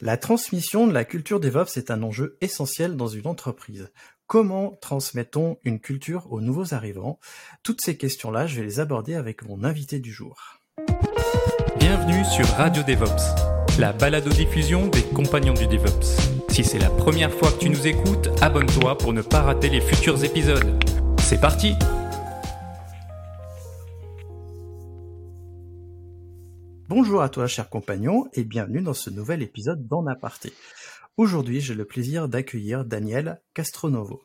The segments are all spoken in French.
La transmission de la culture DevOps est un enjeu essentiel dans une entreprise. Comment transmettons une culture aux nouveaux arrivants? Toutes ces questions-là, je vais les aborder avec mon invité du jour. Bienvenue sur Radio DevOps, la balado-diffusion des compagnons du DevOps. Si c'est la première fois que tu nous écoutes, abonne-toi pour ne pas rater les futurs épisodes. C'est parti Bonjour à toi, chers compagnons, et bienvenue dans ce nouvel épisode d'En Aparté. Aujourd'hui, j'ai le plaisir d'accueillir Daniel Castronovo.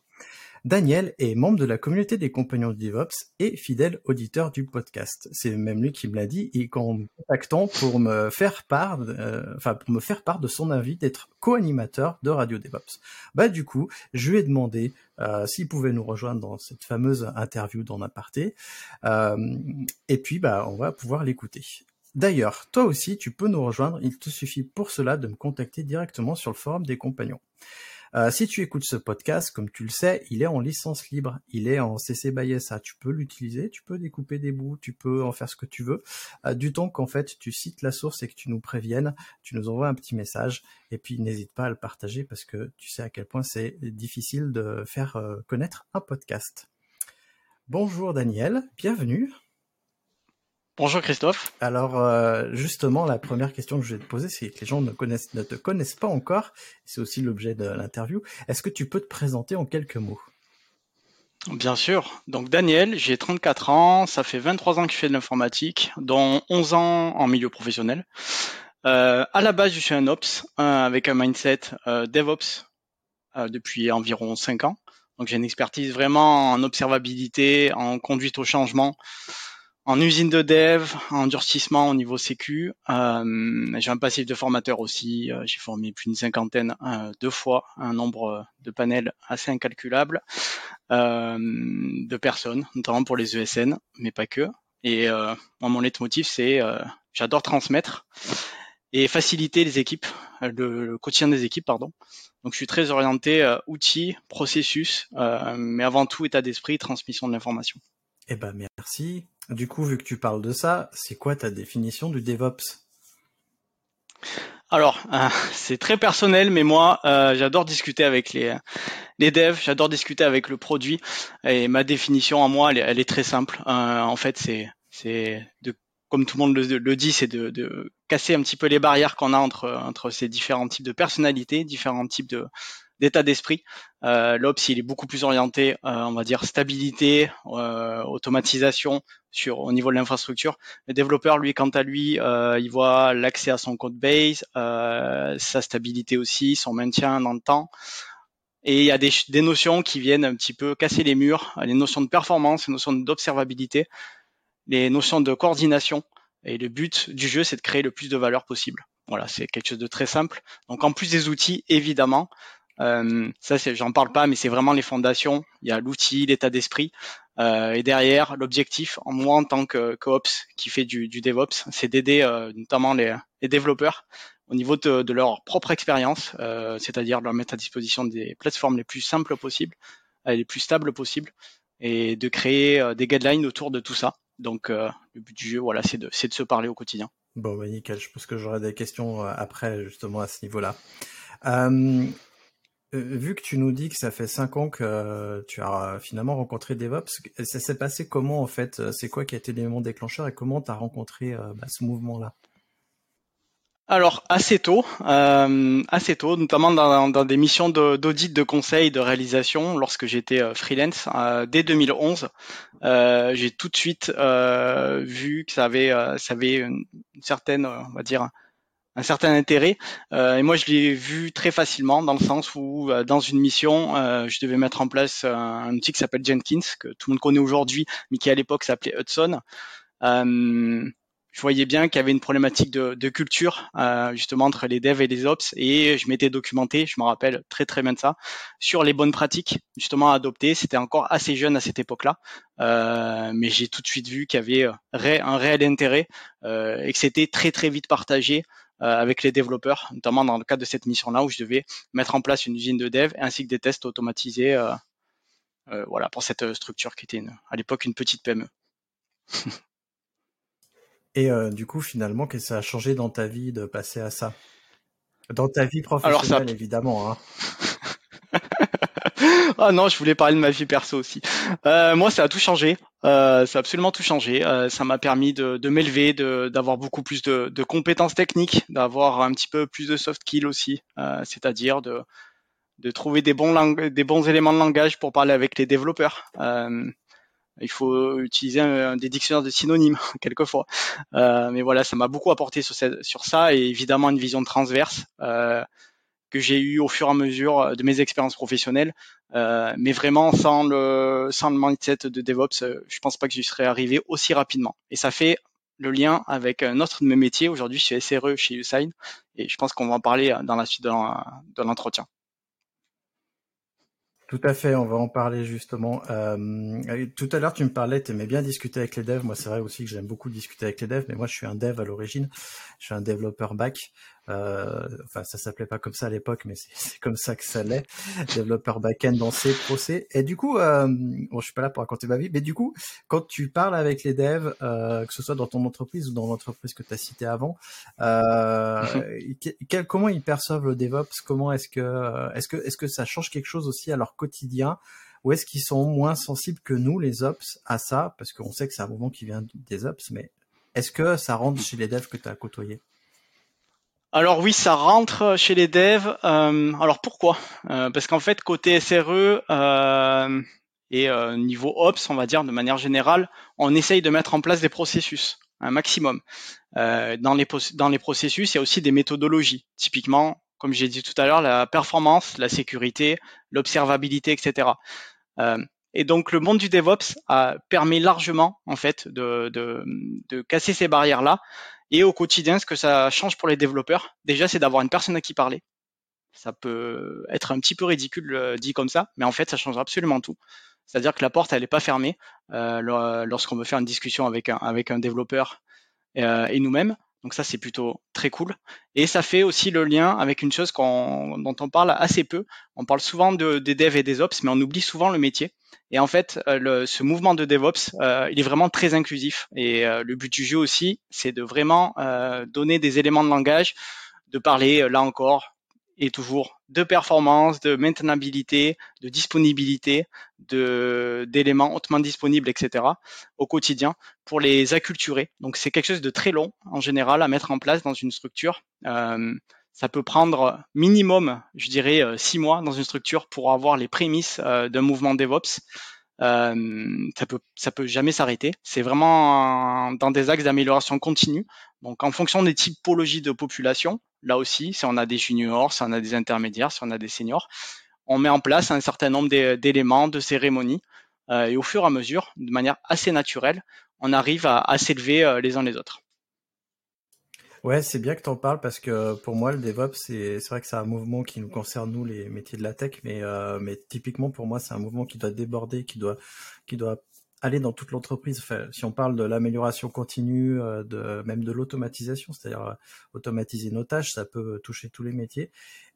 Daniel est membre de la communauté des compagnons du DevOps et fidèle auditeur du podcast. C'est même lui qui me l'a dit et qu'en me contactant pour me faire part, euh, enfin pour me faire part de son avis d'être co-animateur de Radio DevOps. Bah du coup, je lui ai demandé euh, s'il pouvait nous rejoindre dans cette fameuse interview d'en aparté. Euh, et puis bah on va pouvoir l'écouter. D'ailleurs, toi aussi, tu peux nous rejoindre. Il te suffit pour cela de me contacter directement sur le forum des compagnons. Euh, si tu écoutes ce podcast, comme tu le sais, il est en licence libre, il est en CC by SA. Tu peux l'utiliser, tu peux découper des bouts, tu peux en faire ce que tu veux, euh, du temps qu'en fait tu cites la source et que tu nous préviennes, tu nous envoies un petit message et puis n'hésite pas à le partager parce que tu sais à quel point c'est difficile de faire euh, connaître un podcast. Bonjour Daniel, bienvenue. Bonjour Christophe. Alors euh, justement, la première question que je vais te poser, c'est que les gens ne, connaissent, ne te connaissent pas encore. C'est aussi l'objet de l'interview. Est-ce que tu peux te présenter en quelques mots? Bien sûr. Donc Daniel, j'ai 34 ans, ça fait 23 ans que je fais de l'informatique, dont 11 ans en milieu professionnel. Euh, à la base, je suis un Ops avec un mindset euh, DevOps euh, depuis environ 5 ans. Donc j'ai une expertise vraiment en observabilité, en conduite au changement, en usine de dev, en durcissement au niveau sécu. Euh, j'ai un passif de formateur aussi. Euh, j'ai formé plus d'une cinquantaine euh, de fois, un nombre de panels assez incalculable euh, de personnes, notamment pour les ESN, mais pas que. Et moi, mon leitmotiv, c'est j'adore transmettre et faciliter les équipes, le, le, quotidien des équipes, pardon. Donc, je suis très orienté outils, processus, mais avant tout état d'esprit, transmission de l'information. Eh ben merci. Du coup, vu que tu parles de ça, c'est quoi ta définition du DevOps? Alors, euh, c'est très personnel, mais moi, euh, j'adore discuter avec les, devs, j'adore discuter avec le produit. Et ma définition à moi, elle, est très simple. Euh, en fait, c'est, de, comme tout le monde le, dit, c'est de, casser un petit peu les barrières qu'on a entre ces différents types de personnalités, différents types de, d'état d'esprit. Euh, L'Ops, il est beaucoup plus orienté, euh, on va dire, stabilité, euh, automatisation sur au niveau de l'infrastructure. Le développeur, lui, quant à lui, il voit l'accès à son code base, sa stabilité aussi, son maintien dans le temps. Et il y a des, des, notions qui viennent un petit peu casser les murs, les notions de performance, les notions d'observabilité, les notions de coordination. Et le but du jeu, c'est de créer le plus de valeur possible. Voilà, c'est quelque chose de très simple. Donc en plus des outils, évidemment, euh, ça, j'en parle pas, mais c'est vraiment les fondations. Il y a l'outil, l'état d'esprit, euh, et derrière, l'objectif, en moi en tant que cops qui fait du, du DevOps, c'est d'aider euh, notamment les, les, développeurs au niveau de, de leur propre expérience, euh, c'est-à-dire de leur mettre à disposition des plateformes les plus simples possibles, euh, les plus stables possibles, et de créer des guidelines autour de tout ça. Donc, le but du jeu, voilà, c'est de, de se parler au quotidien. Bon, bah, nickel. Je pense que j'aurai des questions après, justement, à ce niveau-là. Euh, euh, vu que tu nous dis que ça fait cinq ans que euh, tu as finalement rencontré DevOps, ça s'est passé comment en fait? C'est quoi qui a été l'élément déclencheur et comment tu as rencontré euh, bah, ce mouvement-là? Alors assez tôt, euh, assez tôt, notamment dans, dans des missions d'audit, de, conseil, de réalisation, lorsque j'étais freelance dès 2011, j'ai tout de suite vu que ça avait, ça avait une certaine, on va dire, un certain intérêt. Euh, et moi, je l'ai vu très facilement dans le sens où, euh, dans une mission, euh, je devais mettre en place un, outil qui s'appelle Jenkins, que tout le monde connaît aujourd'hui, mais qui à l'époque s'appelait Hudson. je voyais bien qu'il y avait une problématique de, de culture euh, justement entre les devs et les ops et je m'étais documenté, je me rappelle très très bien de ça, sur les bonnes pratiques justement à adopter. C'était encore assez jeune à cette époque-là, euh, mais j'ai tout de suite vu qu'il y avait un réel intérêt euh, et que c'était très très vite partagé euh, avec les développeurs, notamment dans le cadre de cette mission-là où je devais mettre en place une usine de dev ainsi que des tests automatisés. Euh, euh, voilà pour cette structure qui était à l'époque une petite PME. Et du coup, finalement, qu'est-ce que ça a changé dans ta vie de passer à ça? Dans ta vie professionnelle, évidemment. Hein. ah non, je voulais parler de ma vie perso aussi. Euh, moi, ça a tout changé. Euh, ça a absolument tout changé. Euh, ça m'a permis de, de m'élever, d'avoir beaucoup plus de, de compétences techniques, d'avoir un petit peu plus de soft skills aussi, euh, c'est-à-dire de, de trouver des bons, des bons éléments de langage pour parler avec les développeurs. Euh, il faut utiliser des dictionnaires de synonymes quelquefois. Euh, mais voilà, ça m'a beaucoup apporté sur, cette, sur ça et évidemment une vision transverse. Que j'ai eu au fur et à mesure euh, de mes expériences professionnelles. Euh, mais vraiment, sans le, mindset de DevOps, euh, je pense pas que j'y serais arrivé aussi rapidement. Et ça fait le lien avec un autre de mes métiers. Aujourd'hui, je suis SRE chez Usain et je pense qu'on va en parler dans la suite de l'entretien. Tout à fait, on va en parler justement. Tout à l'heure, tu me parlais, tu aimais bien discuter avec les devs. Moi, c'est vrai aussi que j'aime beaucoup discuter avec les devs, mais moi, je suis un dev à l'origine. Je suis un développeur back. Euh, enfin, ça s'appelait pas comme ça à l'époque, mais c'est comme ça que ça l'est. Développeur back-end dans C, Pro Et du coup, euh, bon, je suis pas là pour raconter ma vie, mais du coup, quand tu parles avec les devs, euh, que ce soit dans ton entreprise ou dans l'entreprise que tu as cité avant, euh, quel, comment ils perçoivent le DevOps? Comment est-ce que, est-ce que, est-ce que ça change quelque chose aussi à leur quotidien? Ou est-ce qu'ils sont moins sensibles que nous, les ops, à ça? Parce qu'on sait que c'est un mouvement qui vient des ops, mais est-ce que ça rentre chez les devs que tu as côtoyés? Alors oui, ça rentre chez les devs. Euh, alors pourquoi? Euh, Parce qu'en fait, côté SRE euh, et niveau Ops, on va dire de manière générale, on essaye de mettre en place des processus, un maximum. dans, les, processus, il y a aussi des méthodologies. Typiquement, comme j'ai dit tout à l'heure, la performance, la sécurité, l'observabilité, etc. et donc le monde du DevOps a permis largement en fait de casser ces barrières-là et au quotidien, ce que ça change pour les développeurs, déjà, c'est d'avoir une personne à qui parler. Ça peut être un petit peu ridicule euh, dit comme ça, mais en fait, ça change absolument tout. C'est-à-dire que la porte, elle n'est pas fermée euh, lorsqu'on veut faire une discussion avec un, développeur euh, et nous-mêmes. Donc ça, c'est plutôt très cool. Et ça fait aussi le lien avec une chose dont on parle assez peu. On parle souvent de, des devs et des ops, mais on oublie souvent le métier. Et en fait, euh, le, ce mouvement de DevOps, euh, il est vraiment très inclusif. Et euh, le but du jeu aussi, c'est de vraiment donner des éléments de langage, de parler, là encore, et toujours de performance, de maintenabilité, de disponibilité, de d'éléments hautement disponibles, etc. au quotidien pour les acculturer. Donc c'est quelque chose de très long en général à mettre en place dans une structure. Euh, ça peut prendre minimum, je dirais, euh, six mois dans une structure pour avoir les prémices euh, d'un mouvement DevOps. Ça peut ça peut jamais s'arrêter. C'est vraiment dans des axes d'amélioration continue. Donc en fonction des typologies de population, là aussi, si on a des juniors, si on a des intermédiaires, si on a des seniors, on met en place un certain nombre d'éléments, de cérémonies, euh, et au fur et à mesure, de manière assez naturelle, on arrive à, s'élever euh, les uns les autres. Ouais, c'est bien que tu en parles parce que pour moi, le DevOps, c'est vrai que c'est un mouvement qui nous concerne, nous, les métiers de la tech, mais, euh, mais typiquement, pour moi, c'est un mouvement qui doit déborder, qui doit, qui doit aller dans toute l'entreprise. Si on parle de l'amélioration continue, euh, même de l'automatisation, c'est-à-dire euh, automatiser nos tâches, ça peut toucher tous les métiers.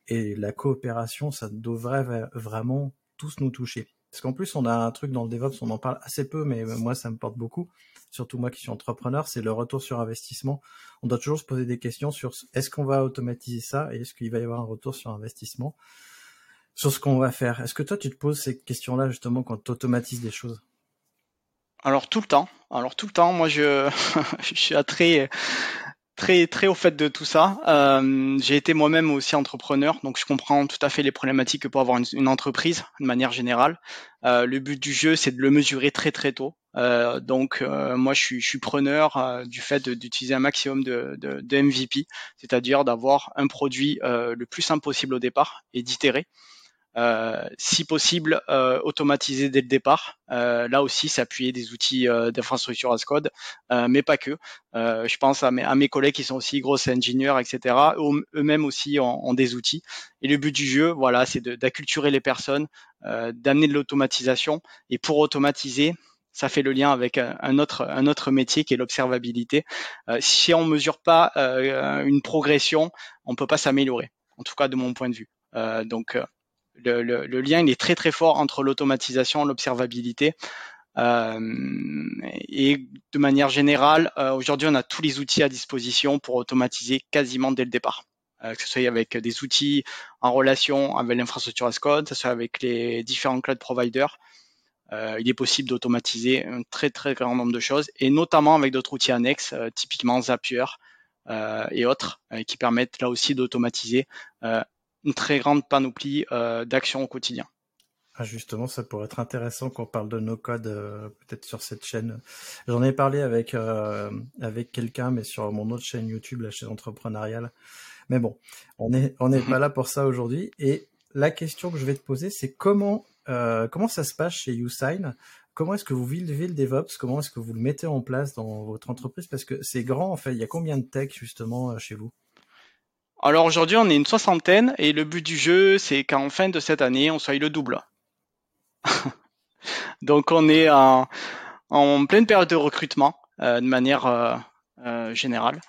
Et la coopération, ça devrait vraiment tous nous toucher. Parce qu'en plus, on a un truc dans le DevOps, on en parle assez peu, mais moi, ça me porte beaucoup surtout moi qui suis entrepreneur, c'est le retour sur investissement. On doit toujours se poser des questions sur est-ce qu'on va automatiser ça et est-ce qu'il va y avoir un retour sur investissement sur ce qu'on va faire? Est-ce que toi, tu te poses ces questions-là justement quand tu automatises des choses? Alors tout le temps. Alors tout le temps, moi je, suis très très très au fait de tout ça. Euh, j'ai été moi-même aussi entrepreneur, donc je comprends tout à fait les problématiques que peut avoir une, entreprise de manière générale. Euh, le but du jeu, c'est de le mesurer très très tôt. Euh, donc moi, je suis, preneur du fait d'utiliser un maximum de, de, de MVP, c'est-à-dire d'avoir un produit le plus simple possible au départ et d'itérer. Euh, si possible, euh, automatiser dès le départ. Euh, là aussi, s'appuyer des outils d'infrastructure as code, mais pas que. je pense à mes, à mes, collègues qui sont aussi grosses ingénieurs, etc. Eux-mêmes aussi ont, des outils. Et le but du jeu, voilà, c'est d'acculturer les personnes, d'amener de l'automatisation. Et pour automatiser, ça fait le lien avec un autre, un autre métier qui est l'observabilité. si on mesure pas une progression, on peut pas s'améliorer. En tout cas, de mon point de vue. donc, le, lien il est très très fort entre l'automatisation, l'observabilité. Euh, et de manière générale, euh, aujourd'hui, on a tous les outils à disposition pour automatiser quasiment dès le départ. Euh, que ce soit avec des outils en relation avec l'infrastructure as code, que ce soit avec les différents cloud providers. il est possible d'automatiser un très très grand nombre de choses, et notamment avec d'autres outils annexes, typiquement Zapier et autres, qui permettent là aussi d'automatiser une très grande panoplie euh, d'actions au quotidien. Ah justement, ça pourrait être intéressant qu'on parle de nos codes euh, peut-être sur cette chaîne. J'en ai parlé avec euh, avec quelqu'un, mais sur mon autre chaîne YouTube, la chaîne entrepreneuriale. Mais bon, on n'est on n'est pas là pour ça aujourd'hui. Et la question que je vais te poser, c'est comment comment ça se passe chez YouSign? Comment est-ce que vous vivez le DevOps? Comment est-ce que vous le mettez en place dans votre entreprise? Parce que c'est grand en fait. Il y a combien de tech justement chez vous? Alors aujourd'hui, on est une soixantaine et le but du jeu, c'est qu'en fin de cette année, on soit le double. Donc on est en, pleine période de recrutement euh, de manière euh, euh, générale.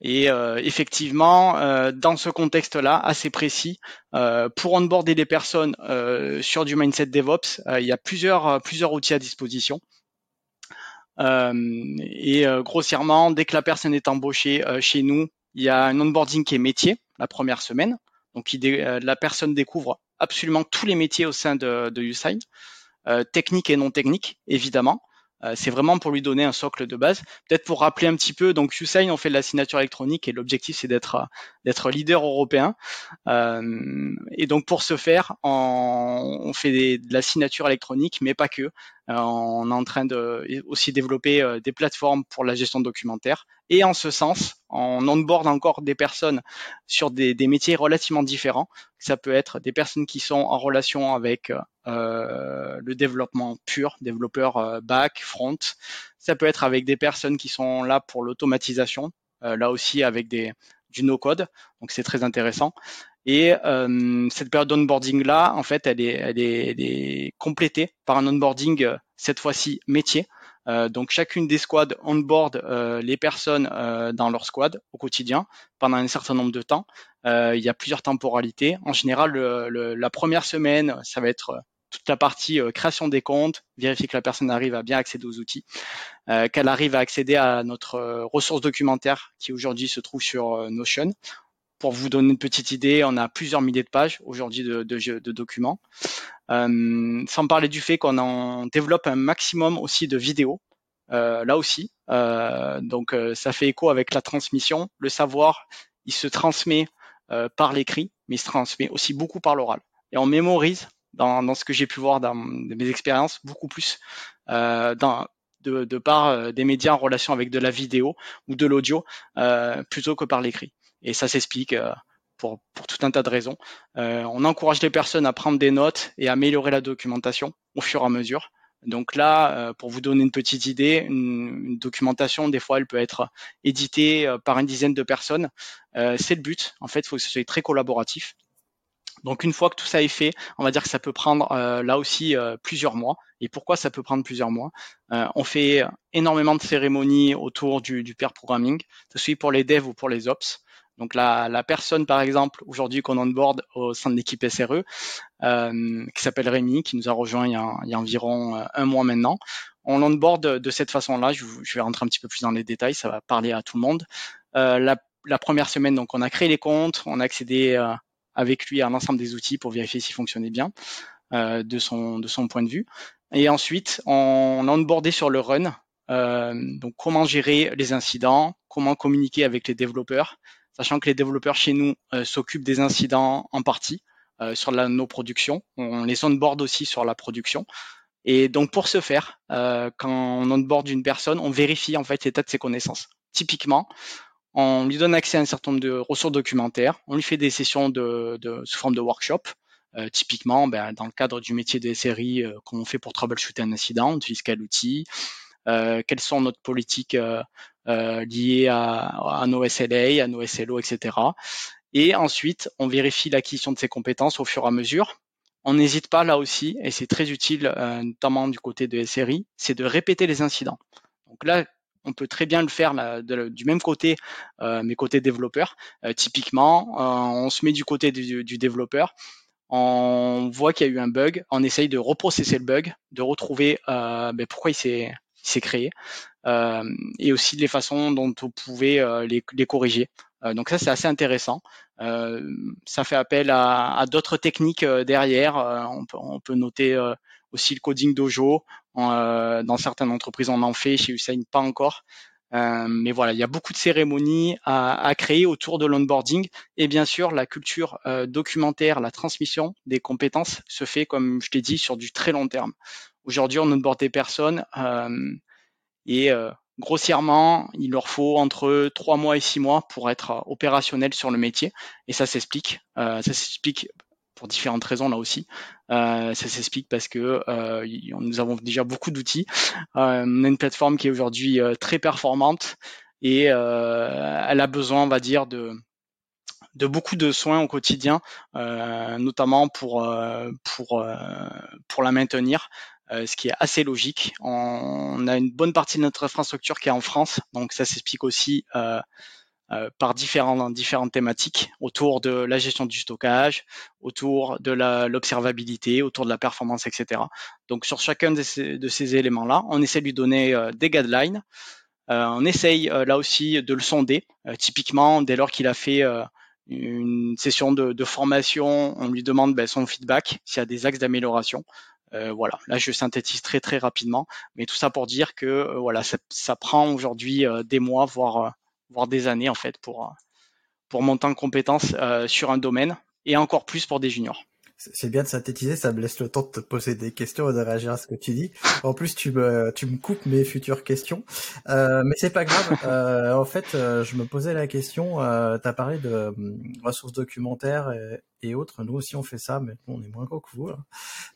Et effectivement, dans ce contexte-là, assez précis, pour onboarder des personnes sur du mindset DevOps, il y a plusieurs, plusieurs outils à disposition. et grossièrement, dès que la personne est embauchée chez nous, il y a un onboarding qui est métier la première semaine. Donc, euh, la personne découvre absolument tous les métiers au sein de, de Usign, euh, technique et non technique, évidemment. Euh, c'est vraiment pour lui donner un socle de base. Peut-être pour rappeler un petit peu, donc Usign, on fait de la signature électronique et l'objectif c'est d'être d'être leader européen. et donc pour ce faire, on, fait de la signature électronique, mais pas que. on est en train de aussi développer des plateformes pour la gestion documentaire et en ce sens, on onboard encore des personnes sur des, métiers relativement différents. Ça peut être des personnes qui sont en relation avec euh, le développement pur, développeur euh, back, front. Ça peut être avec des personnes qui sont là pour l'automatisation, euh, là aussi avec des, du no-code. Donc c'est très intéressant. Et cette période d'onboarding là, en fait, elle est, elle est, elle est complétée par un onboarding cette fois-ci métier. Euh, donc chacune des squads onboard euh, les personnes euh, dans leur squad au quotidien pendant un certain nombre de temps. il y a plusieurs temporalités. En général, la première semaine, ça va être toute la partie création des comptes, vérifier que la personne arrive à bien accéder aux outils, qu'elle arrive à accéder à notre ressource documentaire qui aujourd'hui se trouve sur Notion. Pour vous donner une petite idée, on a plusieurs milliers de pages aujourd'hui de, de, documents. Euh, sans parler du fait qu'on en développe un maximum aussi de vidéos. Euh, là aussi, euh, donc ça fait écho avec la transmission. Le savoir, il se transmet par l'écrit, mais il se transmet aussi beaucoup par l'oral. Et on mémorise dans, dans ce que j'ai pu voir dans mes expériences beaucoup plus dans, de, de, par des médias en relation avec de la vidéo ou de l'audio plutôt que par l'écrit. Et ça s'explique euh, pour, pour, tout un tas de raisons. Euh, on encourage les personnes à prendre des notes et à améliorer la documentation au fur et à mesure. Donc là, euh, pour vous donner une petite idée, une, documentation, des fois, elle peut être éditée par une dizaine de personnes. c'est le but. En fait, il faut que ce soit très collaboratif. Donc une fois que tout ça est fait, on va dire que ça peut prendre là aussi plusieurs mois. Et pourquoi ça peut prendre plusieurs mois? On fait énormément de cérémonies autour du, du pair programming, que ce pour les devs ou pour les ops. Donc la, personne, par exemple, aujourd'hui qu'on onboard au sein de l'équipe SRE, euh, qui s'appelle Rémi, qui nous a rejoint il y a, il a environ euh, un mois maintenant, on l'onboard de, de cette façon-là. Je, vais rentrer un petit peu plus dans les détails, ça va parler à tout le monde. Euh, la, la, première semaine, donc on a créé les comptes, on a accédé euh, avec lui à l'ensemble des outils pour vérifier s'ils fonctionnaient bien euh, de son de son point de vue. Et ensuite, on, on a onboardé sur le run. Euh, donc comment gérer les incidents, comment communiquer avec les développeurs, sachant que les développeurs chez nous euh, s'occupent des incidents en partie euh, sur la, nos productions. On les onboard aussi sur la production. Et donc pour ce faire, euh, quand on onboard une personne, on vérifie en fait l'état de ses connaissances. Typiquement, on lui donne accès à un certain nombre de ressources documentaires, on lui fait des sessions de, de sous forme de workshop, typiquement, ben, dans le cadre du métier des séries, comment on fait pour troubleshooter un incident, on utilise quel outil, quelles sont notre politiques liées à, à, nos SLA, à nos SLO, etc. Et ensuite, on vérifie l'acquisition de ces compétences au fur et à mesure. On n'hésite pas là aussi, et c'est très utile, euh, notamment du côté de SRI, c'est de répéter les incidents. Donc là, on peut très bien le faire du même côté, euh, mais côté développeur. Euh, typiquement, on se met du côté du, développeur, on voit qu'il y a eu un bug, on essaye de reprocesser le bug, de retrouver ben, pourquoi il s'est créé, et aussi les façons dont on pouvait les corriger. Euh, donc ça, c'est assez intéressant. Euh, ça fait appel à, d'autres techniques euh, derrière. On peut, noter aussi le coding dojo. Dans certaines entreprises, on en fait. Chez Usain, pas encore. mais voilà, il y a beaucoup de cérémonies à, créer autour de l'onboarding et bien sûr la culture documentaire, la transmission des compétences se fait comme je t'ai dit sur du très long terme. Aujourd'hui, on onboard des personnes et grossièrement, il leur faut entre trois mois et six mois pour être euh, opérationnel sur le métier. Et ça s'explique. Euh, ça s'explique pour différentes raisons là aussi. Euh, ça s'explique parce que nous avons déjà beaucoup d'outils. on a une plateforme qui est aujourd'hui très performante et elle a besoin, on va dire, de beaucoup de soins au quotidien, notamment pour pour pour la maintenir. Euh, ce qui est assez logique. On, a une bonne partie de notre infrastructure qui est en France, donc ça s'explique aussi euh, euh, par différents, différentes thématiques autour de la gestion du stockage, autour de l'observabilité, autour de la performance, etc. Donc sur chacun de ces, de ces éléments-là, on essaie de lui donner des guidelines. on essaye là aussi de le sonder. typiquement, dès lors qu'il a fait une session de, de, formation, on lui demande ben, son feedback, s'il y a des axes d'amélioration. Euh, voilà, là je synthétise très très rapidement, mais tout ça pour dire que euh, voilà, ça, ça prend aujourd'hui euh, des mois, voire voire des années en fait pour pour monter en compétence sur un domaine et encore plus pour des juniors. C'est bien de synthétiser, ça me laisse le temps de te poser des questions et de réagir à ce que tu dis. En plus, tu me, tu me coupes mes futures questions, euh, mais c'est pas grave. Euh, en fait, euh, je me posais la question. Euh, tu as parlé de euh, ressources documentaires et, autres. Nous aussi, on fait ça, mais on est moins gros que vous. Hein.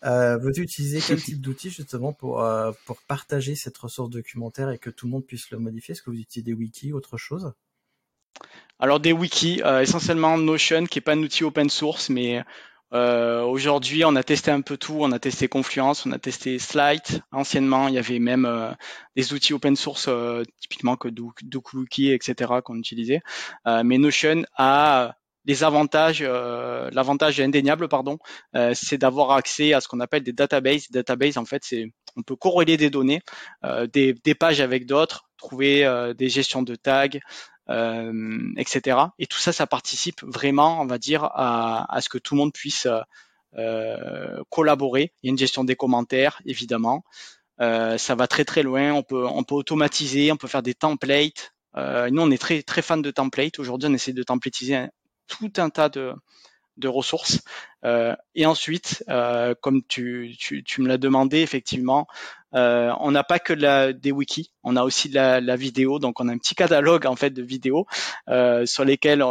Euh, Veux-tu utiliser quel type d'outils justement pour pour partager cette ressource documentaire et que tout le monde puisse le modifier? Est-ce que vous utilisez des wikis, autre chose? Alors des wikis, essentiellement Notion, qui est pas un outil open source, mais euh, aujourd'hui, on a testé un peu tout. On a testé Confluence, on a testé Slide. Anciennement, il y avait même euh, des outils open source, euh, typiquement que Dokuwiki, etc., qu'on utilisait. mais Notion a des avantages. L'avantage indéniable, pardon, c'est d'avoir accès à ce qu'on appelle des databases. Database, en fait, c'est on peut corréler des données, des, des, pages avec d'autres, trouver des gestions de tags, euh, etc. Et tout ça, ça participe vraiment, on va dire, à, ce que tout le monde puisse euh, collaborer. Il y a une gestion des commentaires, évidemment. Euh, ça va très très loin. On peut on peut automatiser, on peut faire des templates. nous, on est très très fan de templates. Aujourd'hui, on essaie de templatiser tout un tas de de ressources. Euh, et ensuite, euh, comme tu, tu, tu me l'as demandé, effectivement, euh, on n'a pas que la, des wikis, on a aussi la, la, vidéo. Donc, on a un petit catalogue en fait de vidéos sur lesquelles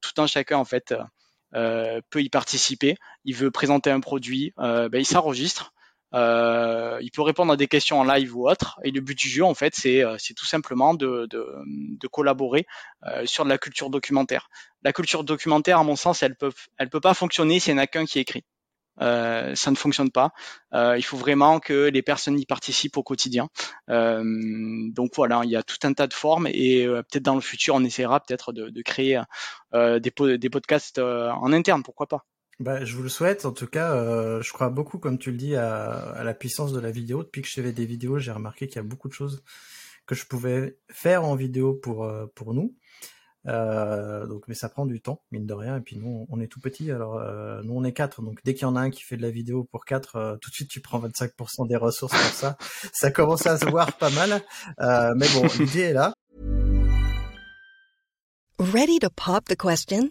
tout un chacun en fait peut y participer. Il veut présenter un produit, ben, il s'enregistre. Euh, il peut répondre à des questions en live ou autre. Et le but du jeu, en fait, c'est euh, tout simplement de, de, de collaborer euh, sur de la culture documentaire. La culture documentaire, à mon sens, elle peut, elle peut pas fonctionner s'il n'y en a qu'un qui écrit. Euh, ça ne fonctionne pas. Euh, il faut vraiment que les personnes y participent au quotidien. Euh, donc voilà, il y a tout un tas de formes et peut-être dans le futur, on essaiera peut-être de, de, créer des, des podcasts en interne, pourquoi pas. Bah, je vous le souhaite. En tout cas, euh, je crois beaucoup, comme tu le dis, à, à, la puissance de la vidéo. Depuis que je fais des vidéos, j'ai remarqué qu'il y a beaucoup de choses que je pouvais faire en vidéo pour euh, pour nous. Euh, donc, mais ça prend du temps, mine de rien. Et puis nous, on est tout petit. Alors, euh, nous, on est quatre. Donc, dès qu'il y en a un qui fait de la vidéo pour quatre, euh, tout de suite, tu prends 25% des ressources pour ça. ça commence à se voir pas mal. mais bon, l'idée est là. Ready to pop the question?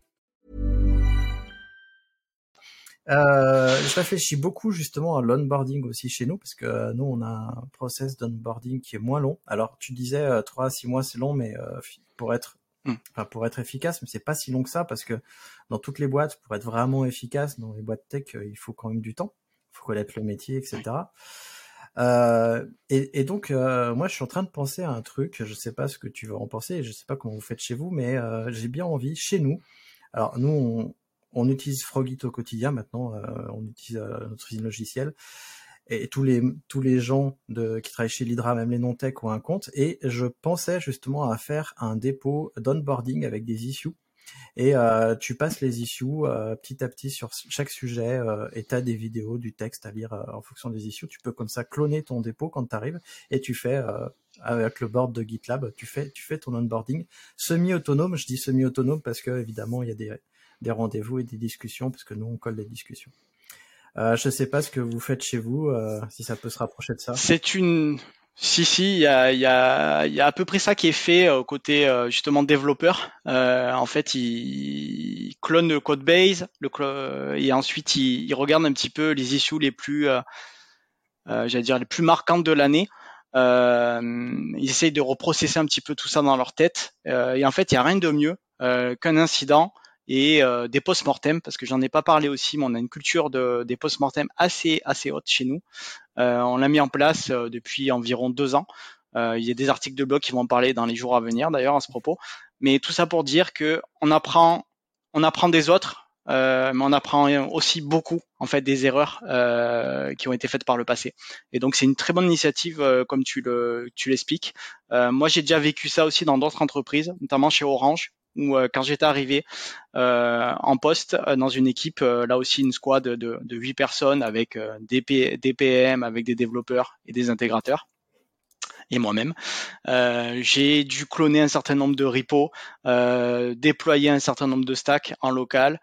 Euh, je réfléchis beaucoup justement à l'onboarding aussi chez nous parce que nous on a un process d'onboarding qui est moins long. Alors tu disais euh, 3 à 6 mois c'est long mais euh, pour être Mm. enfin pour être efficace mais c'est pas si long que ça parce que dans toutes les boîtes pour être vraiment efficace dans les boîtes tech euh, il faut quand même du temps. Il faut connaître le métier etc. Euh, et, et donc euh, moi je suis en train de penser à un truc, je sais pas ce que tu vas en penser, je sais pas comment vous faites chez vous, mais euh, j'ai bien envie chez nous. Alors nous on, utilise Frogit au quotidien maintenant, euh, on utilise euh, notre usine logicielle et tous les tous les gens qui travaillent chez l'Hydra, même les non-tech, ont un compte. Et je pensais justement à faire un dépôt d'onboarding avec des issues. Et euh, tu passes les issues petit à petit sur chaque sujet et tu as des vidéos, du texte à lire en fonction des issues. Tu peux comme ça cloner ton dépôt quand tu arrives et tu fais avec le board de GitLab, tu fais tu fais ton onboarding semi-autonome. Je dis semi-autonome parce que évidemment il y a des des rendez-vous et des discussions parce que nous on colle les discussions. Euh, je sais pas ce que vous faites chez vous, euh, si ça peut se rapprocher de ça. C'est une. Si, si, il y a, y, a, y a à peu près ça qui est fait au côté euh, justement développeur. Euh, en fait, il, il clone le code base le clo- et ensuite il, il regarde un petit peu les issues les plus, euh, euh, j'allais dire les plus marquantes de l'année. Euh, ils essayent de reprocesser un petit peu tout ça dans leur tête. Euh, et en fait, il n'y a rien de mieux euh, qu'un incident et euh, des post-mortem, parce que j'en ai pas parlé aussi, mais on a une culture de, des post-mortem assez, assez haute chez nous. Euh, on l'a mis en place euh, depuis environ deux ans. Il y a des articles de blog qui vont en parler dans les jours à venir, d'ailleurs, à ce propos. Mais tout ça pour dire que on apprend, on apprend des autres, euh, mais on apprend aussi beaucoup en fait des erreurs euh, qui ont été faites par le passé. Et donc c'est une très bonne initiative euh, comme tu le tu l'expliques. Euh, moi j'ai déjà vécu ça aussi dans d'autres entreprises, notamment chez Orange où euh, quand j'étais arrivé euh, en poste dans une équipe, là aussi une squad de, de, de 8 personnes avec des, P- des PM, avec des développeurs et des intégrateurs et moi-même. Euh, j'ai dû cloner un certain nombre de repos, euh, déployer un certain nombre de stacks en local,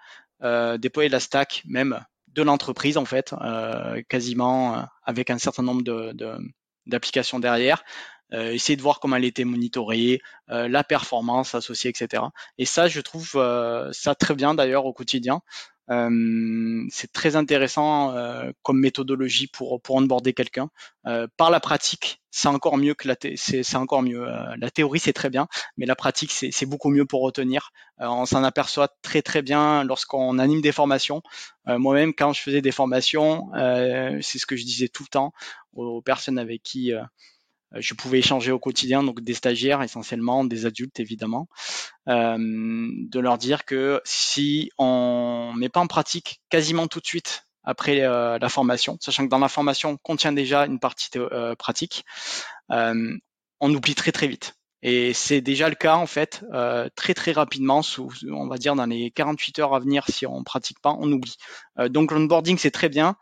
déployer la stack même de l'entreprise en fait, euh, quasiment euh, avec un certain nombre de, de- d'applications derrière. Euh, essayer de voir comment elle était monitorée, euh, la performance associée, etc. Et ça, je trouve euh, ça très bien d'ailleurs au quotidien. Euh, c'est très intéressant euh, comme méthodologie pour pour onboarder quelqu'un. Euh, par la pratique, c'est encore mieux que la c'est c'est encore mieux. La théorie c'est très bien, mais la pratique c'est beaucoup mieux pour retenir. On s'en aperçoit très très bien lorsqu'on anime des formations. Moi-même, quand je faisais des formations, c'est ce que je disais tout le temps aux personnes avec qui je pouvais échanger au quotidien, donc des stagiaires essentiellement, des adultes évidemment, euh, de leur dire que si on met pas en pratique quasiment tout de suite après euh, la formation, sachant que dans la formation contient déjà une partie euh, pratique, euh, on oublie très très vite. Et c'est déjà le cas en fait, euh, très très rapidement, sous, on va dire dans les 48 heures à venir, si on pratique pas, on oublie. Euh, donc l'onboarding c'est très bien.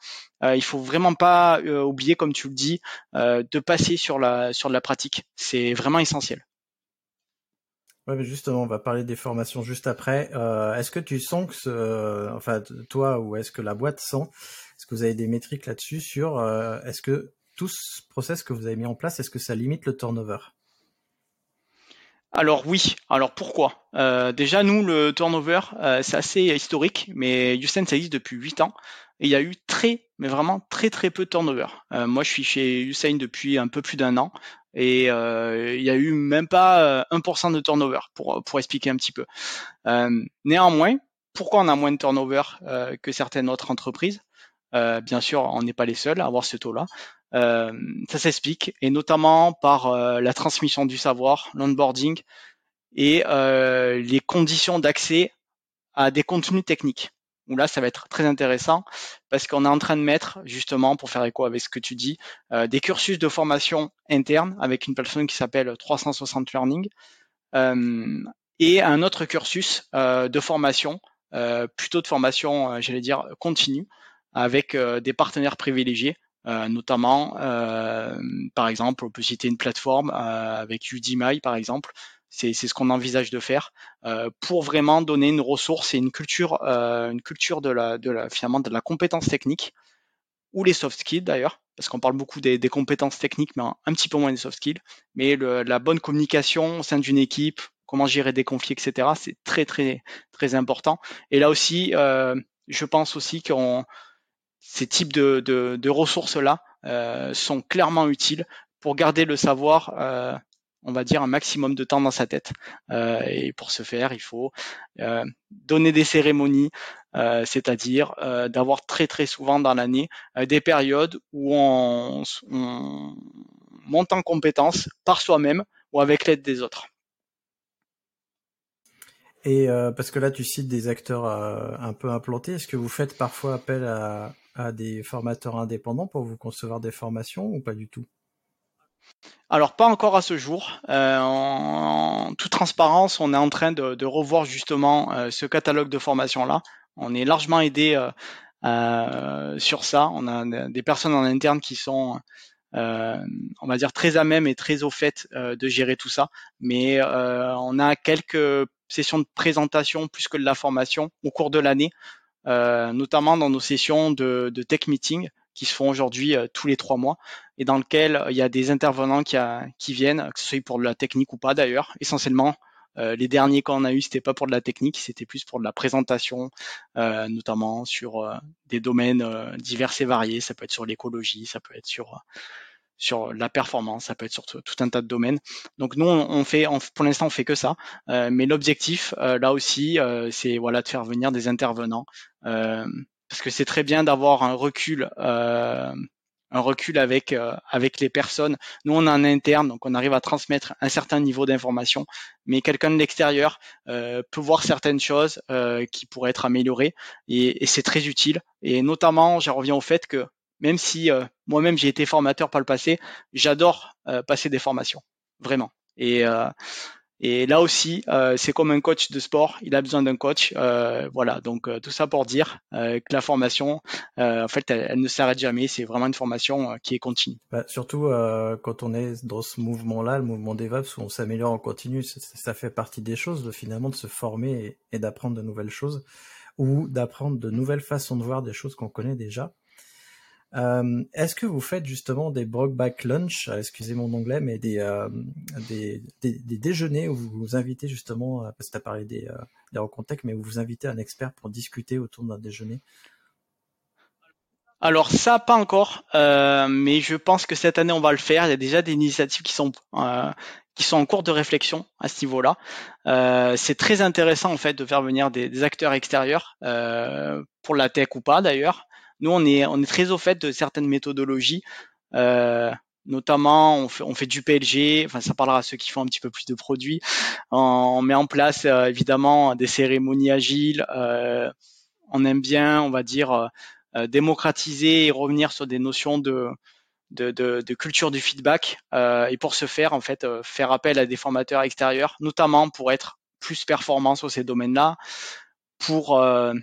Euh, il faut vraiment pas euh, oublier, comme tu le dis, euh, de passer sur la sur de la pratique. C'est vraiment essentiel. Ouais, mais justement, on va parler des formations juste après. Euh, est-ce que tu sens que, ce, enfin, toi ou est-ce que la boîte sent, est-ce que vous avez des métriques là-dessus sur, est-ce que tout ce process que vous avez mis en place, est-ce que ça limite le turnover? Alors oui, alors pourquoi? Euh, Déjà, nous, le turnover, euh, c'est assez historique, mais Usain, ça existe depuis 8 ans, il y a eu très, mais vraiment très très peu de turnover. Euh, moi, je suis chez Usain depuis un peu plus d'un an, et il y a eu même pas euh, 1% de turnover, pour, pour expliquer un petit peu. Néanmoins, pourquoi on a moins de turnover que certaines autres entreprises? Bien sûr, on n'est pas les seuls à avoir ce taux-là. Euh, ça s'explique, et notamment par euh, la transmission du savoir, l'onboarding, et euh, les conditions d'accès à des contenus techniques. où là, ça va être très intéressant parce qu'on est en train de mettre, justement, pour faire écho avec ce que tu dis, euh, des cursus de formation interne avec une personne qui s'appelle 360 Learning euh, et un autre cursus euh, de formation, plutôt de formation, j'allais dire, continue, avec des partenaires privilégiés. Notamment, par exemple, on peut citer une plateforme avec Udemy, par exemple, c'est ce qu'on envisage de faire euh, pour vraiment donner une ressource et une culture, euh, une culture de la, de la finalement de la compétence technique ou les soft skills d'ailleurs, parce qu'on parle beaucoup des, des, compétences techniques, mais un, petit peu moins des soft skills. Mais le, la bonne communication au sein d'une équipe, comment gérer des conflits, etc. C'est très très très important. Et là aussi, euh, je pense aussi que ces types de, de, de ressources là euh, sont clairement utiles pour garder le savoir euh, on va dire, un maximum de temps dans sa tête. Euh, et pour ce faire, il faut donner des cérémonies, c'est-à-dire d'avoir très très souvent dans l'année des périodes où on, monte en compétence par soi-même ou avec l'aide des autres. Et parce que là, tu cites des acteurs un peu implantés, est-ce que vous faites parfois appel à des formateurs indépendants pour vous concevoir des formations ou pas du tout? Alors pas encore à ce jour. Euh, en, toute transparence, on est en train de, revoir justement euh, ce catalogue de formation là. On est largement aidé euh, sur ça. On a des personnes en interne qui sont, on va dire, très à même et très au fait de gérer tout ça. Mais on a quelques sessions de présentation plus que de la formation au cours de l'année, notamment dans nos sessions de, de tech meeting qui se font aujourd'hui euh, tous les trois mois et dans lequel euh, il y a des intervenants qui, qui viennent, que ce soit pour de la technique ou pas d'ailleurs. Essentiellement, euh, les derniers qu'on a eu, c'était pas pour de la technique, c'était plus pour de la présentation, notamment sur des domaines divers et variés. Ça peut être sur l'écologie, ça peut être sur sur la performance, ça peut être sur tout, un tas de domaines. Donc nous, on, fait, pour l'instant, on fait que ça. mais l'objectif, là aussi, c'est voilà de faire venir des intervenants parce que c'est très bien d'avoir un recul euh, un recul avec euh, avec les personnes. Nous, on a un interne, donc on arrive à transmettre un certain niveau d'information, mais quelqu'un de l'extérieur euh, peut voir certaines choses euh, qui pourraient être améliorées, et, et c'est très utile. Et notamment, j'en reviens au fait que même si euh, moi-même j'ai été formateur par le passé, j'adore passer des formations, vraiment. Et et là aussi, euh, c'est comme un coach de sport, il a besoin d'un coach. Euh, voilà, donc euh, tout ça pour dire que la formation, en fait, elle, ne s'arrête jamais. C'est vraiment une formation qui est continue. Bah, surtout quand on est dans ce mouvement-là, le mouvement DevOps, où on s'améliore en continu, ça, fait partie des choses, finalement, de se former et d'apprendre de nouvelles choses ou d'apprendre de nouvelles façons de voir des choses qu'on connaît déjà. Euh, est-ce que vous faites justement des Brokeback Lunch, euh, excusez mon anglais, mais des, euh, des, des, déjeuners où vous vous invitez justement, parce que tu as parlé des, des rencontres mais où vous invitez un expert pour discuter autour d'un déjeuner? Alors ça, pas encore, mais je pense que cette année on va le faire. Il y a déjà des initiatives qui sont qui sont en cours de réflexion à ce niveau-là. c'est très intéressant en fait de faire venir des, des acteurs extérieurs pour la tech ou pas d'ailleurs, nous, on est, on est très au fait de certaines méthodologies. Euh, notamment, on fait, on fait du PLG, enfin ça parlera à ceux qui font un petit peu plus de produits. On, met en place euh, évidemment des cérémonies agiles. Euh, on aime bien, on va dire, démocratiser et revenir sur des notions de, de, de, de culture du feedback. et pour ce faire, en fait, faire appel à des formateurs extérieurs, notamment pour être plus performants sur ces domaines-là, pour euh,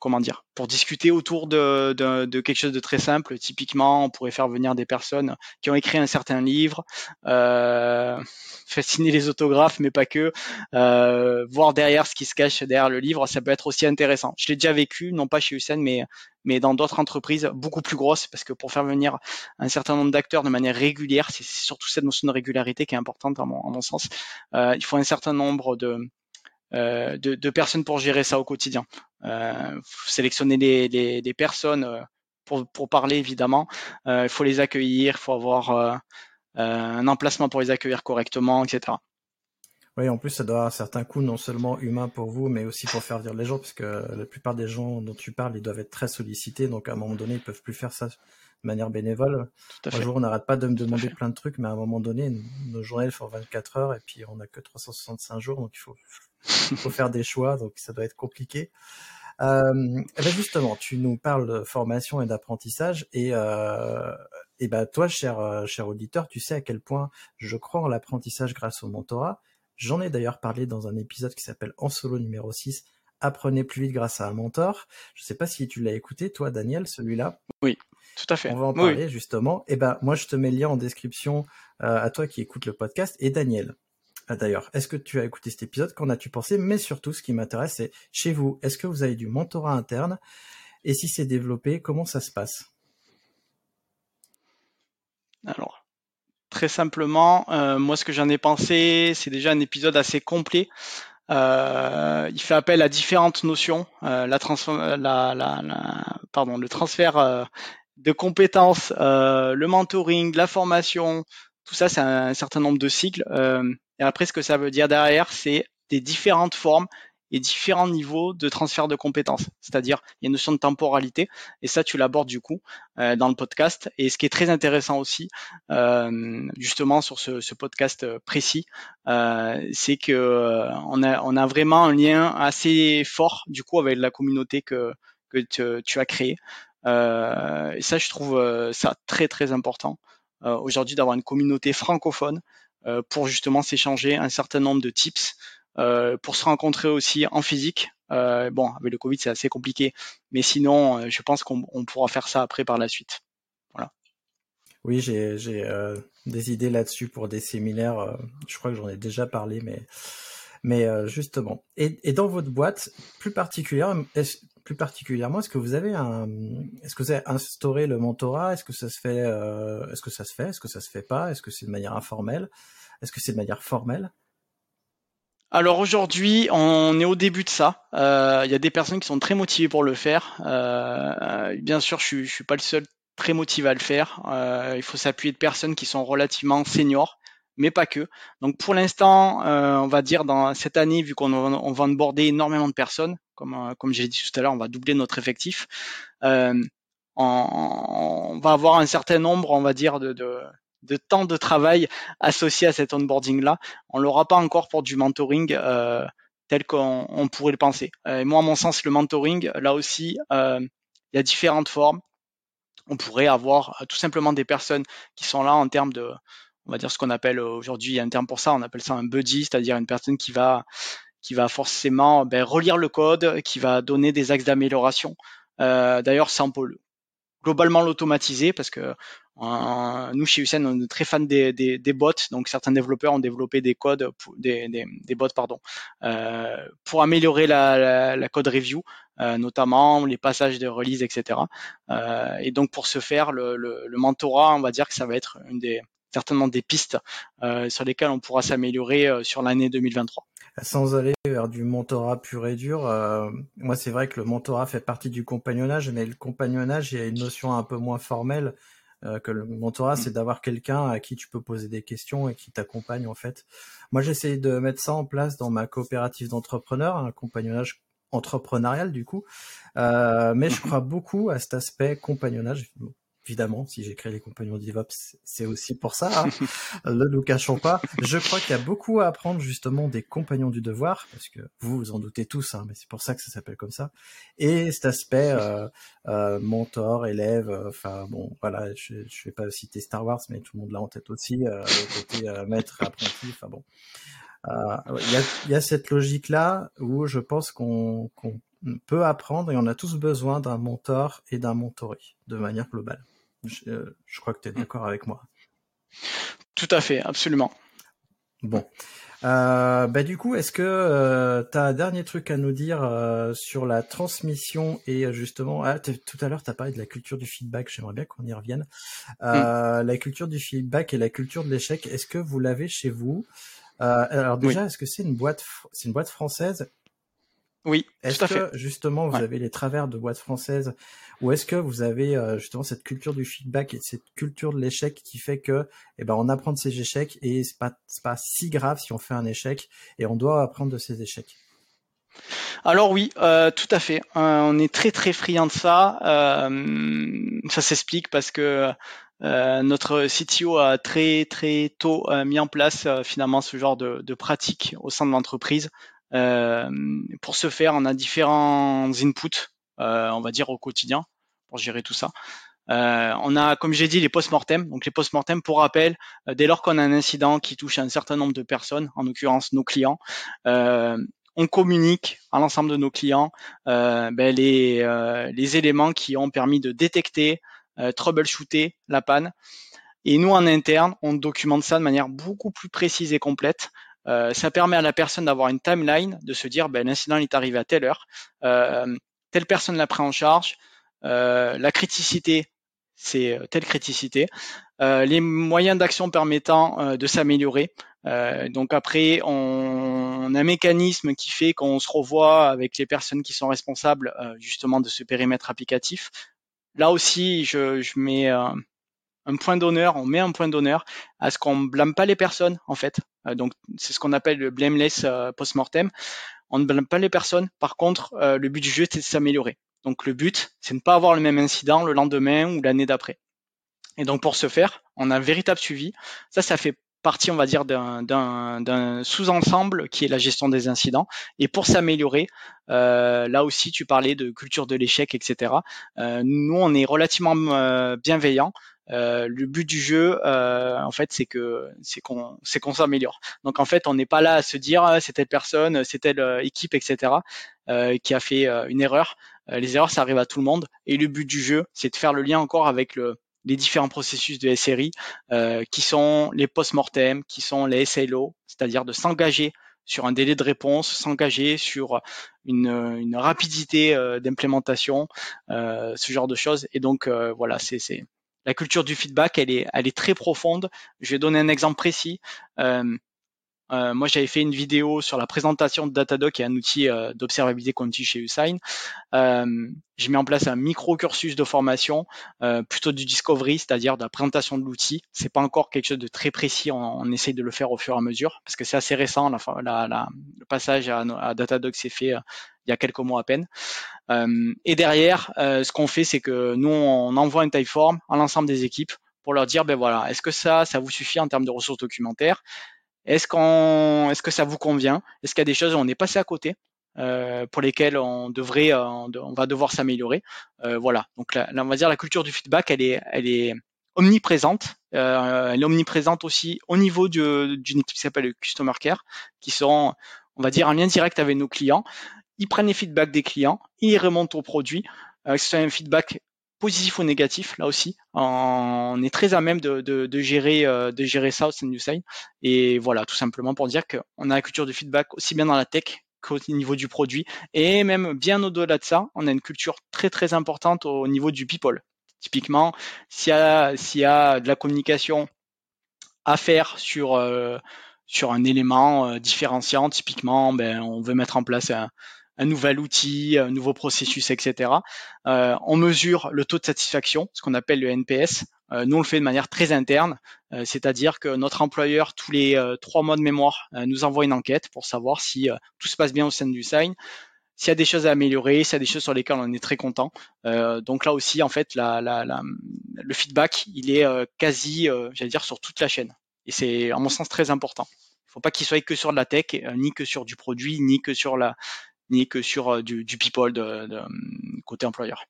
comment dire, pour discuter autour de, de, quelque chose de très simple. Typiquement, on pourrait faire venir des personnes qui ont écrit un certain livre, euh, fasciner les autographes, mais pas que, euh, voir derrière ce qui se cache derrière le livre, ça peut être aussi intéressant. Je l'ai déjà vécu, non pas chez Hussein, mais mais dans d'autres entreprises beaucoup plus grosses, parce que pour faire venir un certain nombre d'acteurs de manière régulière, c'est surtout cette notion de régularité qui est importante à mon, à mon sens. Euh, il faut un certain nombre de euh, de, de, personnes pour gérer ça au quotidien. Euh, sélectionner les personnes euh, pour, parler évidemment. Euh, il faut les accueillir, il faut avoir un emplacement pour les accueillir correctement, etc. Oui, en plus, ça doit avoir un certain coût, non seulement humain pour vous, mais aussi pour faire dire les gens, parce que la plupart des gens dont tu parles, ils doivent être très sollicités, donc à un moment donné, ils peuvent plus faire ça de manière bénévole. À jour, on n'arrête pas de me demander plein de trucs, mais à un moment donné, nos journées font 24 heures, et puis on n'a que 365 jours, donc il faut faire des choix, donc ça doit être compliqué. Euh, eh ben justement, tu nous parles de formation et d'apprentissage et euh, et ben toi, cher cher auditeur, tu sais à quel point je crois en l'apprentissage grâce au mentorat. J'en ai d'ailleurs parlé dans un épisode qui s'appelle En solo numéro 6, Apprenez plus vite grâce à un mentor. Je sais pas si tu l'as écouté, toi, Daniel, celui-là. Oui, tout à fait. On va en parler justement. Et eh ben moi, je te mets le lien en description euh, à toi qui écoutes le podcast et Daniel. Ah, d'ailleurs, est-ce que tu as écouté cet épisode? Qu'en as-tu pensé? Mais surtout, ce qui m'intéresse, c'est chez vous, est-ce que vous avez du mentorat interne? Et si c'est développé, comment ça se passe? Alors, très simplement, euh, moi, ce que j'en ai pensé, c'est déjà un épisode assez complet. Euh, il fait appel à différentes notions, euh, la, la, la, pardon, le transfert de compétences, le mentoring, la formation, tout ça, c'est un, certain nombre de cycles. Et après, ce que ça veut dire derrière, c'est des différentes formes et différents niveaux de transfert de compétences. C'est-à-dire, il y a une notion de temporalité, et ça, tu l'abordes du coup euh, dans le podcast. Et ce qui est très intéressant aussi, euh, justement sur ce, podcast précis, euh, c'est que on a, on a vraiment un lien assez fort du coup avec la communauté que que tu, as créée. Et ça, je trouve ça très très important aujourd'hui d'avoir une communauté francophone euh, pour justement s'échanger un certain nombre de tips, euh, pour se rencontrer aussi en physique. Euh, bon, avec le Covid, c'est assez compliqué, mais sinon, je pense qu'on pourra faire ça après par la suite. Voilà. Oui, j'ai des idées là-dessus pour des séminaires. je crois que j'en ai déjà parlé, mais mais justement. Et, dans votre boîte, plus particulièrement, est-ce que vous avez un, est-ce que vous avez instauré le mentorat? Est-ce que ça se fait Est-ce que ça se fait? Est-ce que ça se fait pas? Est-ce que c'est de manière informelle? Est-ce que c'est de manière formelle? Alors aujourd'hui, on est au début de ça. Euh, il y a des personnes qui sont très motivées pour le faire. Euh, bien sûr, je suis, suis pas le seul très motivé à le faire. Euh, il faut s'appuyer de personnes qui sont relativement seniors, mais pas que. Donc pour l'instant, on va dire dans cette année, vu qu'on on va onboarder énormément de personnes, comme, comme j'ai dit tout à l'heure, on va doubler notre effectif. On, on, va avoir un certain nombre, on va dire, de, de de temps de travail associé à cet onboarding-là. On l'aura pas encore pour du mentoring euh, tel qu'on pourrait le penser. Euh, et moi, à mon sens, le mentoring, là aussi, euh, il y a différentes formes. On pourrait avoir tout simplement des personnes qui sont là en termes de, on va dire ce qu'on appelle aujourd'hui, il y a un terme pour ça, on appelle ça un buddy, c'est-à-dire une personne qui va qui va forcément ben, relire le code, qui va donner des axes d'amélioration. D'ailleurs, ça on peut globalement l'automatiser parce que nous, chez Usain, on est très fan des, des, bots, donc certains développeurs ont développé des codes, pour, des, des, bots, pardon, euh, pour améliorer la, la, la code review, euh, notamment les passages de release, etc. Euh, et donc pour ce faire, le, le, le, mentorat, on va dire que ça va être une des certainement des pistes euh, sur lesquelles on pourra s'améliorer euh, sur l'année 2023. Sans aller vers du mentorat pur et dur, euh, moi c'est vrai que le mentorat fait partie du compagnonnage, mais le compagnonnage, il y a une notion un peu moins formelle euh, que le mentorat, c'est d'avoir quelqu'un à qui tu peux poser des questions et qui t'accompagne en fait. Moi, j'essaie de mettre ça en place dans ma coopérative d'entrepreneurs, un compagnonnage entrepreneurial du coup, euh, mais je crois beaucoup à cet aspect compagnonnage évidemment, si j'ai créé les compagnons DevOps, c'est aussi pour ça. Hein. ne nous cachons pas. Je crois qu'il y a beaucoup à apprendre justement des compagnons du devoir, parce que vous vous en doutez tous, hein, mais c'est pour ça que ça s'appelle comme ça. Et cet aspect euh, euh, mentor, élève, euh, enfin bon, voilà, je, ne vais pas citer Star Wars, mais tout le monde l'a en tête aussi, euh, le côté euh, maître, apprenti, enfin bon. Il y a, y, a, cette logique-là où je pense qu'on peut apprendre et on a tous besoin d'un mentor et d'un mentoré de manière globale. Je, crois que tu es d'accord avec moi. Tout à fait, absolument. Bon. Euh, bah du coup, est-ce que euh, tu as un dernier truc à nous dire euh, sur la transmission et justement, ah, tout à l'heure tu as parlé de la culture du feedback, j'aimerais bien qu'on y revienne. Mm. La culture du feedback et la culture de l'échec, est-ce que vous l'avez chez vous? Alors déjà, est-ce que c'est une boîte, c'est une boîte française? Oui, est-ce que justement vous avez les travers de boîtes françaises ou est-ce que vous avez euh, justement cette culture du feedback et cette culture de l'échec qui fait que eh ben on apprend de ses échecs et c'est pas c'est pas si grave si on fait un échec et on doit apprendre de ses échecs? Alors oui, euh, tout à fait. Euh, on est très très friand de ça. ça s'explique parce que notre CTO a très très tôt mis en place finalement ce genre de, de pratique au sein de l'entreprise pour ce faire, on a différents inputs, on va dire au quotidien, pour gérer tout ça. Euh, on a, comme j'ai dit, les post-mortem. Donc les post-mortem, pour rappel, euh, dès lors qu'on a un incident qui touche un certain nombre de personnes, en l'occurrence nos clients, euh, on communique à l'ensemble de nos clients ben, les, les, éléments qui ont permis de détecter, troubleshooter la panne. Et nous, en interne, on documente ça de manière beaucoup plus précise et complète. Ça permet à la personne d'avoir une timeline, de se dire ben, l'incident est arrivé à telle heure, telle personne l'a pris en charge, la criticité c'est euh, telle criticité. Euh, les moyens d'action permettant euh, de s'améliorer. donc après, on, a un mécanisme qui fait qu'on se revoit avec les personnes qui sont responsables justement de ce périmètre applicatif. Là aussi, je, mets un point d'honneur, on met un point d'honneur à ce qu'on ne blâme pas les personnes en fait. donc c'est ce qu'on appelle le blameless post-mortem. On ne blâme pas les personnes. Par contre, le but du jeu c'est de s'améliorer. Donc le but, c'est de ne pas avoir le même incident le lendemain ou l'année d'après. Et donc pour ce faire, on a un véritable suivi. Ça, ça fait partie, on va dire, d'un sous-ensemble qui est la gestion des incidents. Et pour s'améliorer, euh, là aussi, tu parlais de culture de l'échec, etc. Euh, nous, on est relativement euh, bienveillants. Euh, le but du jeu, euh, en fait, c'est que c'est qu'on c'est qu'on s'améliore. Donc en fait, on n'est pas là à se dire ah, c'est telle personne, c'est telle équipe, etc. qui a fait une erreur. Euh, les erreurs, ça arrive à tout le monde. Et le but du jeu, c'est de faire le lien encore avec le, les différents processus de SRI, euh, qui sont les post-mortem, qui sont les SLO, c'est-à-dire de s'engager sur un délai de réponse, s'engager sur une, une rapidité euh, d'implémentation, euh, ce genre de choses. Et donc euh, voilà, c'est la culture du feedback, elle est, très profonde. Je vais donner un exemple précis. Euh, moi, j'avais fait une vidéo sur la présentation de Datadog, qui est un outil euh, d'observabilité continue chez Usain. Euh, j'ai mis en place un micro cursus de formation, plutôt du discovery, c'est-à-dire de la présentation de l'outil. C'est pas encore quelque chose de très précis. On, on, essaye de le faire au fur et à mesure parce que c'est assez récent. Le passage à, à Datadog s'est fait il y a quelques mois à peine. et derrière, ce qu'on fait, c'est que nous, on envoie un typeform à l'ensemble des équipes pour leur dire, ben voilà, est-ce que ça, ça vous suffit en termes de ressources documentaires? Est-ce qu'on, est-ce que ça vous convient? Est-ce qu'il y a des choses où on est passé à côté euh, pour lesquelles on devrait, euh, on va devoir s'améliorer? Euh, Voilà. Donc on va dire la culture du feedback, elle est, elle est omniprésente. elle est omniprésente aussi au niveau d'une équipe qui s'appelle le Customer Care, qui sont, on va dire, en lien direct avec nos clients. Ils prennent les feedbacks des clients, ils remontent au produit. Euh, c'est un feedback positif ou négatif, là aussi. On est très à même de, de, gérer, euh, de gérer ça au sein Sign. Et voilà, tout simplement pour dire qu'on a la culture du feedback aussi bien dans la tech qu'au niveau du produit. Et même bien au-delà de ça, on a une culture très très importante au niveau du people. Typiquement, s'il y y a de la communication à faire sur, euh, sur un élément différenciant, typiquement, ben, on veut mettre en place un, un nouvel outil, un nouveau processus, etc. Euh, on mesure le taux de satisfaction, ce qu'on appelle le NPS. Euh, nous, on le fait de manière très interne, euh, c'est-à-dire que notre employeur, tous les trois mois de mémoire, nous envoie une enquête pour savoir si tout se passe bien au sein du sign, s'il y a des choses à améliorer, s'il y a des choses sur lesquelles on est très content. donc là aussi, en fait, la, la, la, le feedback, il est quasi, j'allais dire, sur toute la chaîne. Et c'est, à mon sens, très important. Il ne faut pas qu'il soit que sur de la tech, ni que sur du produit, ni que sur la, ni que sur euh, du, people de, côté employeur.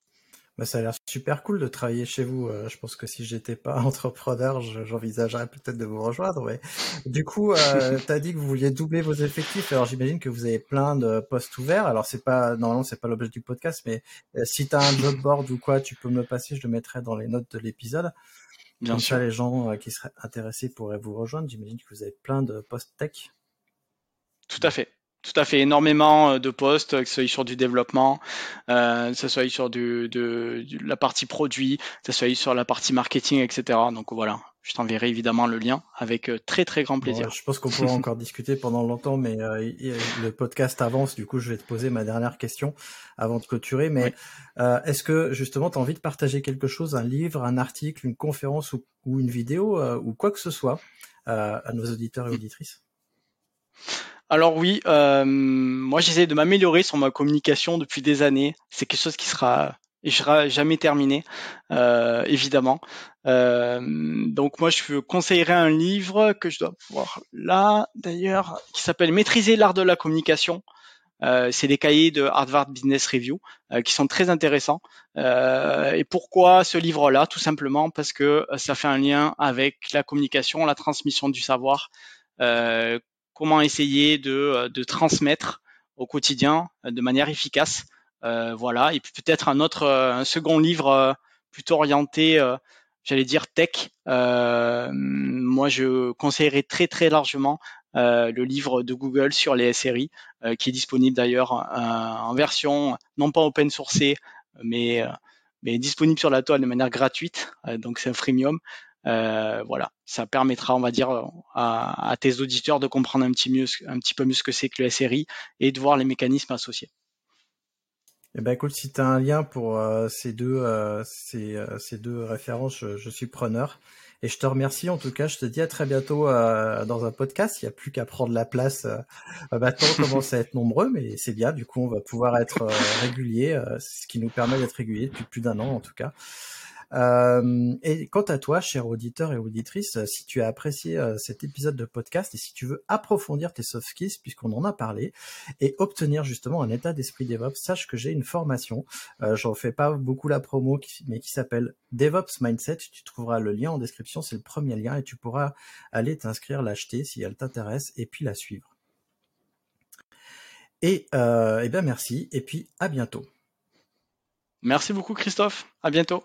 Bah, ça a l'air super cool de travailler chez vous. Euh, je pense que si j'étais pas entrepreneur, j'envisagerais peut-être de vous rejoindre. Mais du coup, euh, tu as dit que vous vouliez doubler vos effectifs. Alors j'imagine que vous avez plein de postes ouverts. Alors c'est pas normalement c'est pas l'objet du podcast, mais si tu as un job board ou quoi, tu peux me le passer. Je le mettrai dans les notes de l'épisode. Bien Comme sûr. ça, les gens qui seraient intéressés pourraient vous rejoindre. J'imagine que vous avez plein de postes tech. Tout à fait. Tout à fait, énormément euh, de postes, que ce soit sur du développement, euh, que ce soit sur du, de, la partie produit, que ce soit sur la partie marketing, etc. Donc voilà, je t'enverrai évidemment le lien avec euh, très très grand plaisir. je pense qu'on pourra encore discuter pendant longtemps, mais le podcast avance, du coup je vais te poser ma dernière question avant de clôturer. Mais est-ce que justement tu as envie de partager quelque chose, un livre, un article, une conférence ou, ou une vidéo ou quoi que ce soit à nos auditeurs et auditrices? Alors oui, euh, moi j'essaie de m'améliorer sur ma communication depuis des années. C'est quelque chose qui sera et je jamais terminé, euh, évidemment. Euh, donc moi, je conseillerais un livre que je dois voir là, d'ailleurs, qui s'appelle Maîtriser l'art de la communication. Euh, c'est des cahiers de Harvard Business Review qui sont très intéressants. et pourquoi ce livre-là? Tout simplement parce que ça fait un lien avec la communication, la transmission du savoir, comment essayer de, de transmettre au quotidien de manière efficace euh, voilà. Et puis peut-être un autre, euh, second livre euh, plutôt orienté, j'allais dire tech. moi, je conseillerais très très largement le livre de Google sur les SRI, qui est disponible d'ailleurs en version non pas open sourcée, mais mais disponible sur la toile de manière gratuite. donc c'est un freemium. Voilà, ça permettra, on va dire, à, à, tes auditeurs de comprendre un petit mieux, un petit peu mieux ce que c'est que le SRI et de voir les mécanismes associés. Eh ben écoute, si tu as un lien pour euh, ces deux euh, ces, euh, ces, deux références, je, suis preneur. Et je te remercie en tout cas. Je te dis à très bientôt dans un podcast. Il n'y a plus qu'à prendre la place. maintenant, on commence à être nombreux, mais c'est bien. Du coup, on va pouvoir être régulier, ce qui nous permet d'être régulier depuis plus d'un an en tout cas. Euh, et quant à toi, cher auditeur et auditrice, si tu as apprécié euh, cet épisode de podcast et si tu veux approfondir tes soft skills, puisqu'on en a parlé, et obtenir justement un état d'esprit DevOps, sache que j'ai une formation. Euh, J'en fais pas beaucoup la promo, mais qui s'appelle DevOps Mindset. Tu trouveras le lien en description, c'est le premier lien, et tu pourras aller t'inscrire, l'acheter si elle t'intéresse, et puis la suivre. Et, euh, et eh bien merci, et puis à bientôt. Merci beaucoup Christophe, à bientôt.